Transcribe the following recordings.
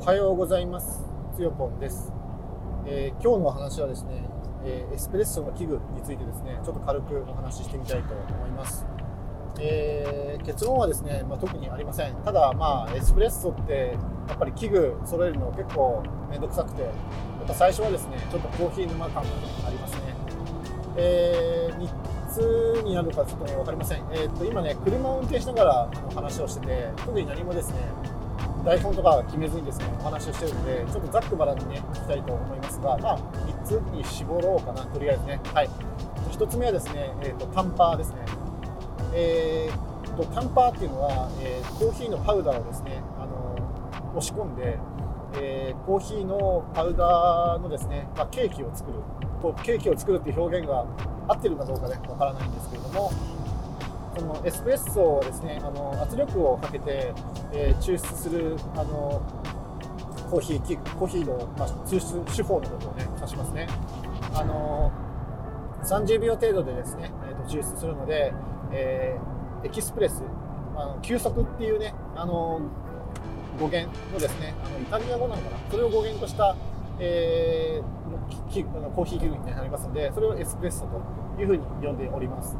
おはようございます。つよぽんです、えー今日のお話はですね、えーエスプレッソの器具についてですねちょっと軽くお話ししてみたいと思います、えー結論はですね、まあ、特にありません。ただまあエスプレッソってやっぱり器具揃えるの結構面倒くさくてやっぱ最初はですねちょっとコーヒー沼感がありますね。えー、3つになるかちょっとね分かりません、えー、と今ね車を運転しながらあの話をしてて特に何もですね台本とか決めずにですねお話をしてるのでちょっとざっくばらんにね聞きたいと思いますがまあ3つに絞ろうかなとりあえずね。はい。1つ目はですね、えー、とタンパーですね。えー、とタンパーっていうのは、えーコーヒーのパウダーをですねあの押し込んで、えーコーヒーのパウダーのですね、まあ、ケーキを作るこうケーキを作るっていう表現が合ってるかどうかねわからないんですけれどもそのエスプレッソをですねあの圧力をかけて、えー抽出するあのコーヒーコーヒーの、まあ、抽出手法のことをね指しますね。あの30秒程度でですね、えーと抽出するので、えーエキスプレスあの急速っていうねあの語源のですねあのイタリア語なのかな？それを語源とした、えーコーヒー器具になりますのでそれをエスプレッソというふうに呼んでおります。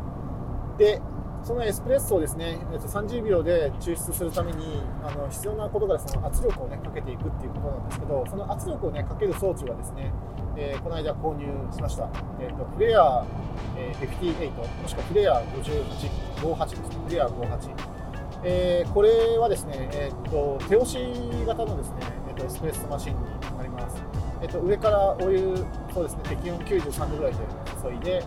でそのエスプレッソをですねえっと30秒で抽出するためにあの必要なことがその圧力をねかけていくっていうことなんですけどその圧力をねかける装置はですね、えーこの間購入しました、えっとフレア、え58もしくはフレア5858ですね。フレア58えーこれはですね、えー、と手押し型のですね、えー、とエスプレッソマシンになります。えー、と上からお湯、そうですね、適温93度ぐらいで注いで、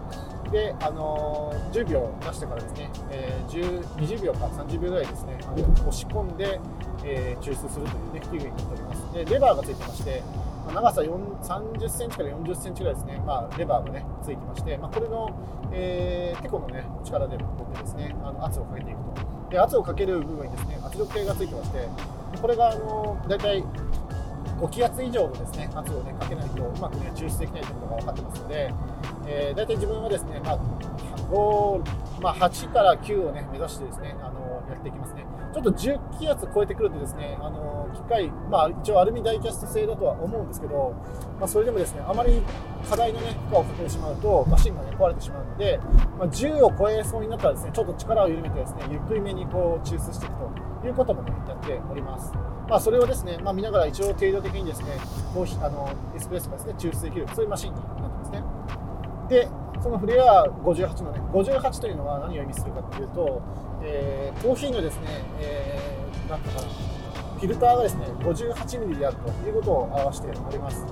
で、あのー10秒出してからですね、えー20秒から30秒ぐらいですね、あの押し込んで、えー抽出するという、ね、器具になっております。で、レバーがついてまして、ま長さ30センチから40センチぐらいですね、まあ、レバーがね、ついてまして、まあ、これの、えー結構のね、力で持ってですね、あの圧をかけていくと。で圧をかける部分にですね圧力計がついてましてこれがあの大体5気圧以上のですね圧をねかけないとうまくね抽出できないということが分かってますので、えー大体自分はですね、まあ5まあ、8から9をね目指してですねあのやっていきますねちょっと10気圧超えてくるとですねあの機械まあ一応アルミダイキャスト製だとは思うんですけど、まあ、それでもですねあまり課題のね負荷をかけてしまうとマシンがね壊れてしまうので、まあ、10を超えそうになったらですねちょっと力を緩めてですねゆっくりめにこう抽出していくということもねやっております。まあ、それをですね、まあ、見ながら一応程度的にですねコーヒーあのエスプレッソがですね抽出できるそういうマシンに。でそのフレア58のね58というのは何を意味するかというと、えーコーヒーのですね、えーなんていうのかフィルターがですね58ミリであるということを表しております。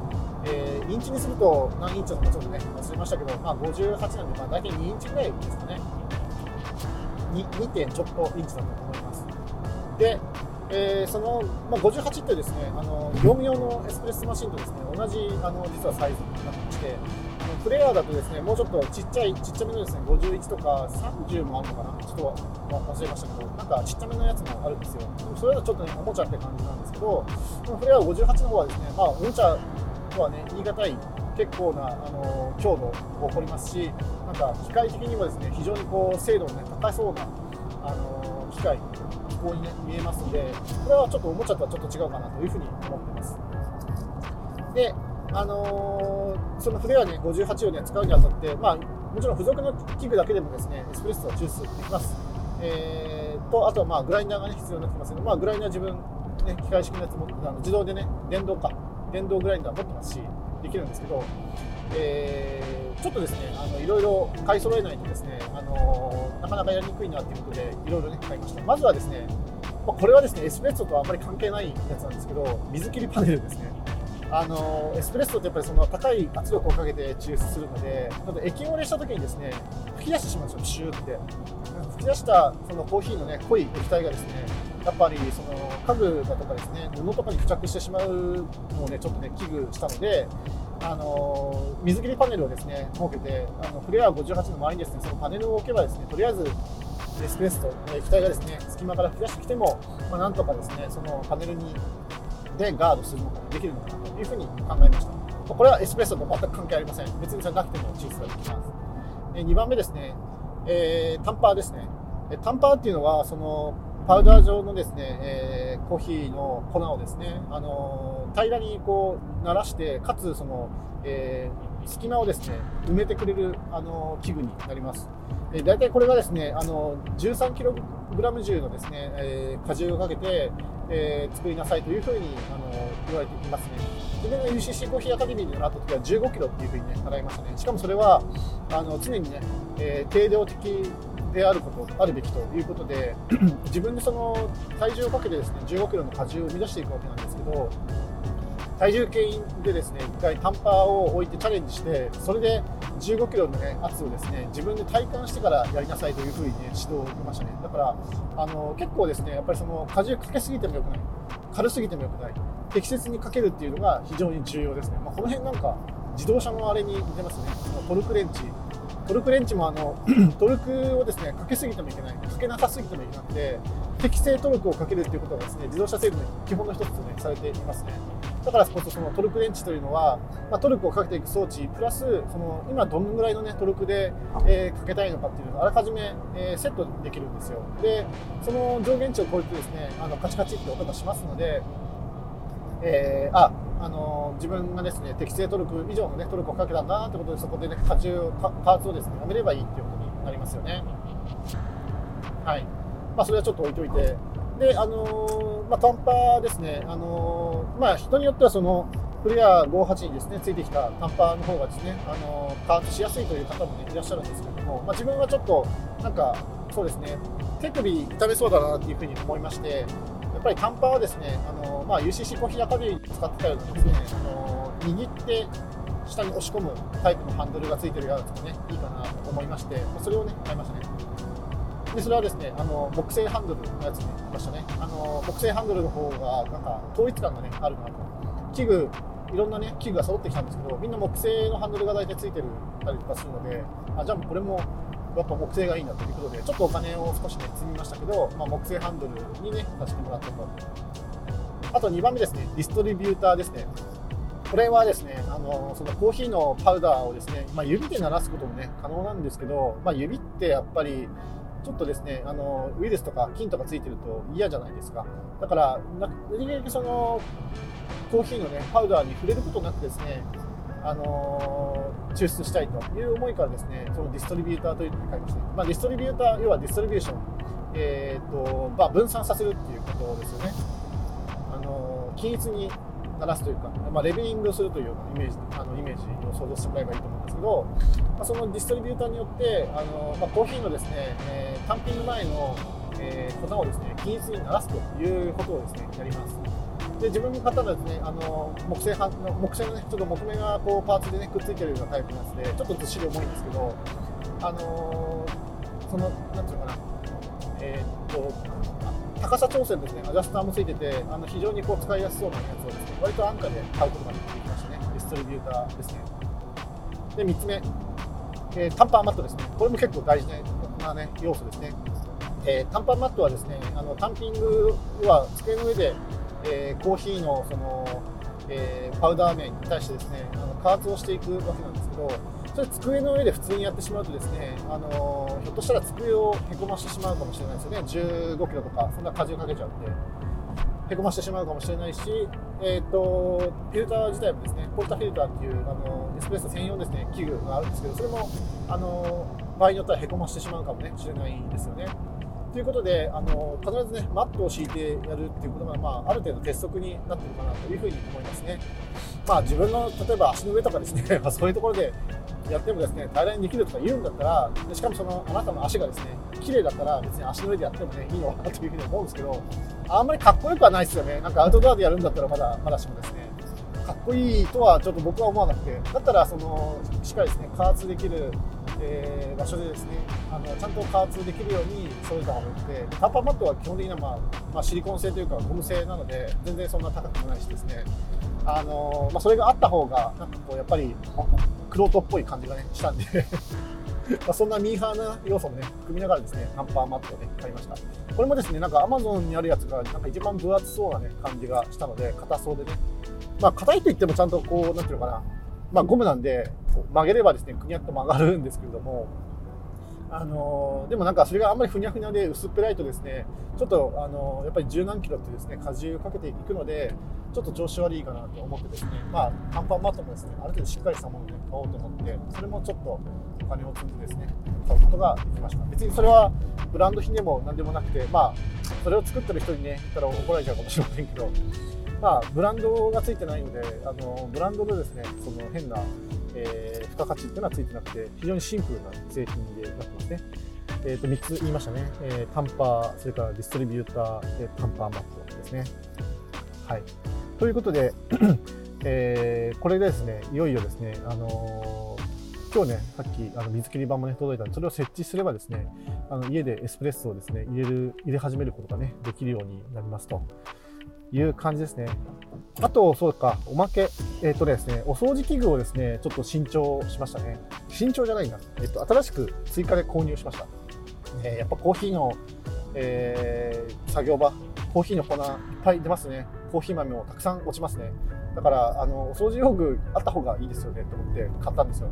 えーインチにすると何インチなのかちょっとね忘れましたけど、まあ、58なんで、まあ、大体2インチぐらいですかね。2, 2. 点ちょっとインチだと思います。で、えーその、まあ、58ってですねあの業務用のエスプレッソマシンとですね同じあの実はサイズになってましてあのフレアだとですねもうちょっとちっちゃいちっちゃめのですね51とか30もあるのかな？ちょっと忘れましたけどなんかちっちゃめのやつもあるんですよ。それだとちょっとねおもちゃって感じなんですけどこのフレア58の方はですねまあおもちゃとはね言い難い結構なあの強度を誇りますしなんか機械的にもですね非常にこう精度のね高そうなあの機械機構に、ね、見えますのでこれはちょっとおもちゃとはちょっと違うかなというふうに思ってます。であのーそのフレアね58をね使うにあたってまあもちろん付属の器具だけでもですねエスプレッソは抽出できます。えーとあとはまあグラインダーがね必要になってきますけどまあグラインダー自分ね機械式のやつ持ってあの自動でね電動か電動グラインダー持ってますしできるんですけどえーちょっとですねあのいろいろ買い揃えないとですね、あのなかなかやりにくいなっていうことでいろいろね買いました。まずはですね、まあこれはですねエスプレッソとはあまり関係ないやつなんですけど水切りパネルですね。あのエスプレッソってやっぱりその高い圧力をかけて抽出するのでちょっと液漏れした時にですね吹き出してしまうんですよシューって。吹き出したそのコーヒーのね濃い液体がですねやっぱりその家具だとかですね布とかに付着してしまうのをねちょっとね危惧したのであの水切りパネルをですね設けてあのフレア58の周りにですねそのパネルを置けばですねとりあえずエスプレッソ液体がですね隙間から吹き出してきても、まあ、なんとかですねそのパネルにでガードするのかできるのかなというふうに考えました。これはエスプレッソと全く関係ありません。別にそれなくても抽出ができます。2番目ですね、えータンパーですね。タンパーっていうのはそのパウダー状のですね、えー、コーヒーの粉をですね、あの平らにこう鳴らして、かつその、えー、隙間をですね埋めてくれるあの器具になります。えー、大体これがですねあの 13kg 重のですね、えー、荷重をかけて、えー、作りなさいというふうにあの言われていますね。自分が UCC コーヒーアカデミーで習った時は15キロっていうふうにね習いましたね。しかもそれはあの常にね、えー、定量的であること、あるべきということで、自分でその体重をかけてですね15キロの荷重を生み出していくわけなんですけど、体重計でですね1回タンパーを置いてチャレンジしてそれで15キロの、ね、圧をですね自分で体感してからやりなさいというふうに、ね、指導を受けましたね。だからあの結構ですねやっぱりその荷重かけすぎてもよくない軽すぎてもよくない適切にかけるっていうのが非常に重要ですね、まあ、この辺なんか自動車のあれに似てますね。トルクレンチ。トルクレンチもあの トルクをですねかけすぎてもいけない。かけなさすぎてもいけなくて適正トルクをかけるっていうことがですね自動車整備の基本の一つとねされていますね。だからこそそのトルクレンチというのは、まあ、トルクをかけていく装置プラスその今どのぐらいの、ね、トルクで、えー、かけたいのかっていうのをあらかじめ、えー、セットできるんですよ。でその上限値を超えてですねあのカチカチって音がしますので、えー、ああの自分がですね適正トルク以上の、ね、トルクをかけたんだってことでそこで、ね、荷重パーツをですねやめればいいっていうことになりますよね。はい。まあそれはちょっと置いといて。で、あのー、まあ、短波ですね、あの、まあ、人によってはその、クリア58にですね、ついてきた短波の方がですね、あのー、加圧しやすいという方も、ね、いらっしゃるんですけども、まあ、自分はちょっと、なんか、そうですね、手首痛めそうだなっていうふうに思いまして、っぱり短波はですね、あのまあ、UCC コーヒーアカデミーに使ってたようなですね、あの握って下に押し込むタイプのハンドルがついてるやつがね、いいかなと思いまして、それをね、買いましたね。でそれはですねあの木製ハンドルのやつに来ましたねあの木製ハンドルの方がなんか統一感がねあるなと器具いろんなね器具が揃ってきたんですけどみんな木製のハンドルが大体ついてるたりとかするのであじゃあもうこれもやっぱ木製がいいなということでちょっとお金を少しね積みましたけど、まあ、木製ハンドルにねさせてもらったとあと2番目ですねディストリビューターですねこれはですね、あのそのコーヒーのパウダーをですね、まあ、指で鳴らすこともね、可能なんですけど、まあ、指ってやっぱりちょっとですね、あのウイルスとか菌とかついてると嫌じゃないですか。だから、なるべくそのコーヒーのね、パウダーに触れることなくですね、あの抽出したいという思いからですね、そのディストリビューターというのに書いました。まあ、ディストリビューター、要はディストリビューション、えーとまあ、分散させるっていうことですよね。あの均一に鳴らすというか、まあ、レベリングするというようなイメージあのイメージを想像してもらえばいいと思うんですけど、まあ、そのディストリビューターによってあの、まあ、コーヒーのですね、えー、タンピング前の、えー、粉をですね均一に鳴らすということをですねやります。で自分の方のですねあの木製の木製のねちょっと木目がこうパーツでねくっついてるようなタイプのやつでちょっとずっしり重いんですけどあのそのなんていうのかなえー、っと高さ調整ですね、アジャスターもついてて、あの非常にこう使いやすそうなやつをですね、割と安価で買うことができましたね。ディストリビューターですね。で、3つ目、えー、タンパーマットですね。これも結構大事な、ね、要素ですね。えー、タンパーマットはですね、あのタンピングは机の上で、えー、コーヒーのその、えー、パウダー面に対してですね、あの加圧をしていくわけなんですけど、それ机の上で普通にやってしまうとですね、あのひょっとしたら机をへこましてしまうかもしれないですよね15キロとかそんな荷重かけちゃうんでへこましてしまうかもしれないし、えーと、フィルター自体もですねポルタフィルターっていうあのエスプレッソ専用ですね器具があるんですけどそれもあの場合によってはへこましてしまうかもねしれないですよね。ということであの必ずねマットを敷いてやるっていうことが、まあ、ある程度鉄則になってるかなというふうに思いますね。まあ、自分の例えば足の上とかですね、まあ、そういうところでやってもですね平らにできるとか言うんだったらでしかもそのあなたの足がですね綺麗だったら別に足の上でやってもねいいのかなというふうに思うんですけどあんまりかっこよくはないですよねなんかアウトドアでやるんだったらまだまだしもですねかっこいいとはちょっと僕は思わなくてだったらそのしっかりですね加圧できる、えー、場所でですねあのちゃんと加圧できるように揃えた方がよくてタンパンマットは基本的には、まあ、まあ、シリコン製というかゴム製なので全然そんな高くもないしですね。あのまあ、それがあった方がなんかこうやっぱりクロートっぽい感じがねしたんで。まそんなミーハーな要素もね組みながらですねハンパーマットをね買いました。これもですねなんか Amazon にあるやつがなんか一番分厚そうなね感じがしたので硬そうでね。まあ硬いと言ってもちゃんとこうなんていうのかな。まあゴムなんで曲げればですねくにゃっと曲がるんですけれども。あのでもなんかそれがあんまりふにゃふにゃで薄っぺらいとですねちょっとあのやっぱり十何キロってですね荷重かけていくのでちょっと調子悪いかなと思ってですね。まあ短パンマットもですねある程度しっかりしたもので買おうと思ってそれもちょっとお金を積んでですね買うことができました。別にそれはブランド品でも何でもなくてまあそれを作ってる人にね言ったら怒られちゃうかもしれませんけど。まあブランドがついてないのであのブランドのですねその変なえー、付加価値っていうのはついてなくて非常にシンプルな製品でなってますね。えー、と3つ言いましたね、えー、タンパー、それからディストリビューター、えー、タンパーマットですね。はい、ということで、えー、これでですねいよいよですね、あのー、今日ね、さっきあの水切り板もね届いたので、それを設置すればですね、あの家でエスプレッソをですね入れる入れ始めることがねできるようになりますという感じですね。あと、そうか、おまけ、えっ、ー、とですね、お掃除器具をですね、ちょっと新調しましたね。新調じゃないな。えっ、ー、と、新しく追加で購入しました。えー、やっぱコーヒーの、え、作業場、コーヒーの粉いっぱい出ますね。コーヒー豆もたくさん落ちますね。だから、あの、お掃除用具あった方がいいですよねと思って買ったんですよ。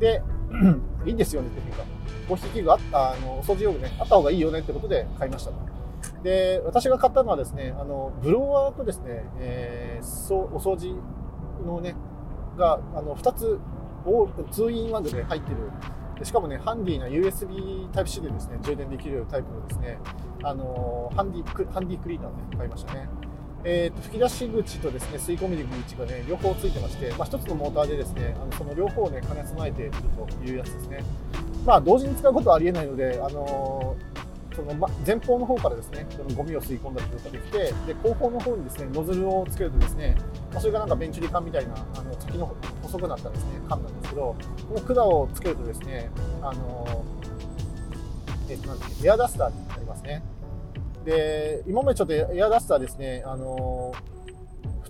で、いいんですよねっていうか、コーヒー器具あった、あの、お掃除用具ね、あった方がいいよねってことで買いました。で、私が買ったのはですね、あの、ブロワーとですね、えー、そお掃除のね、が、あの、2つ、2 in 1で入ってるでしかもね、ハンディな USB Type-C でですね、充電できるタイプのですね、あのハンディハンディクリーナーを、ね、買いましたね。えーと、吹き出し口とですね吸い込み口がね両方ついてまして、まあ、1つのモーターでですねあのその両方をね兼ね備えているというやつですね。まあ同時に使うことはありえないので、あのその前方の方からですね、そのゴミを吸い込んだりとかできて、で後方の方にですね、ノズルをつけるとですね、ま、それがなんかベンチュリ缶みたいな、あの先の細くなったですね、缶なんですけど、この管をつけるとですね、あのえっと、なんエアダスターになりますね。で、今までちょっとエアダスターですね、あの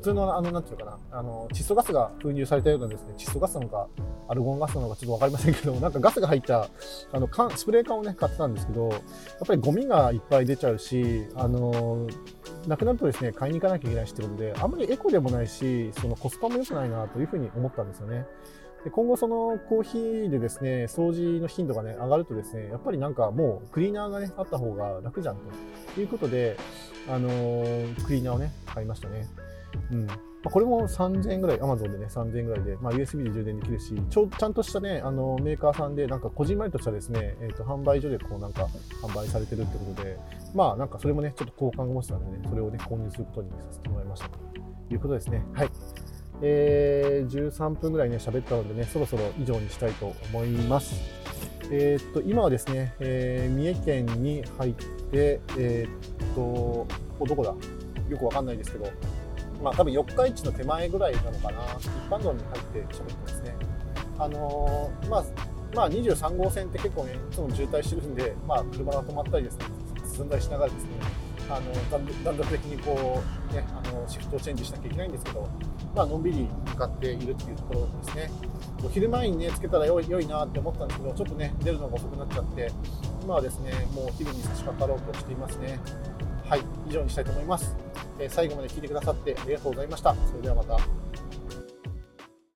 通の、あの、なんていうかな、あの、窒素ガスが封入されたようなですね、窒素ガスなのか、アルゴンガスなのかちょっとわかりませんけども、なんか ガスが入った、あの、缶、スプレー缶をね、買ってたんですけど、やっぱりゴミがいっぱい出ちゃうし、あの、なくなるとですね、買いに行かなきゃいけないしってことで、あんまりエコでもないし、そのコスパも良くないなというふうに思ったんですよね。で今後そのコーヒーでですね、掃除の頻度がね、上がるとですね、やっぱりなんかもうクリーナーがね、あった方が楽じゃんということで、あのー、クリーナーをね、買いましたね。うん。まこれも3000円ぐらい、Amazon でね、3000円ぐらいで、まあ、USB で充電できるし、ちょちゃんとしたね、あのメーカーさんで、なんかこじんまりとしたですね、えーと、販売所でこうなんか販売されてるってことで、まあなんかそれもね、ちょっと好感が持ちたのでね、それをね、購入することにさせてもらいましたということですね。はい。えー、13分ぐらいね、喋ったのでね、そろそろ以上にしたいと思います。えー、っと、今はですね、えー、三重県に入って、えー、っと、どこだ？よくわかんないですけど、まあ多分四日市の手前ぐらいなのかな、一般道に入って喋ってますね。あのー、まあ、まあ、23号線って結構ね、いつも渋滞してるんで、まあ、車が止まったりですね、進んだりしながらですね、あの断続的にこう、ね、あのシフトをチェンジしなきゃいけないんですけど、まあのんびり向かっているっていうところですね。お昼前にね、つけたら良い良いなって思ったんですけど、ちょっとね、出るのが遅くなっちゃって、今はですね、もうお昼に差し掛かろうとしていますね。はい、以上にしたいと思います。え最後まで聞いてくださってありがとうございました。それではまた。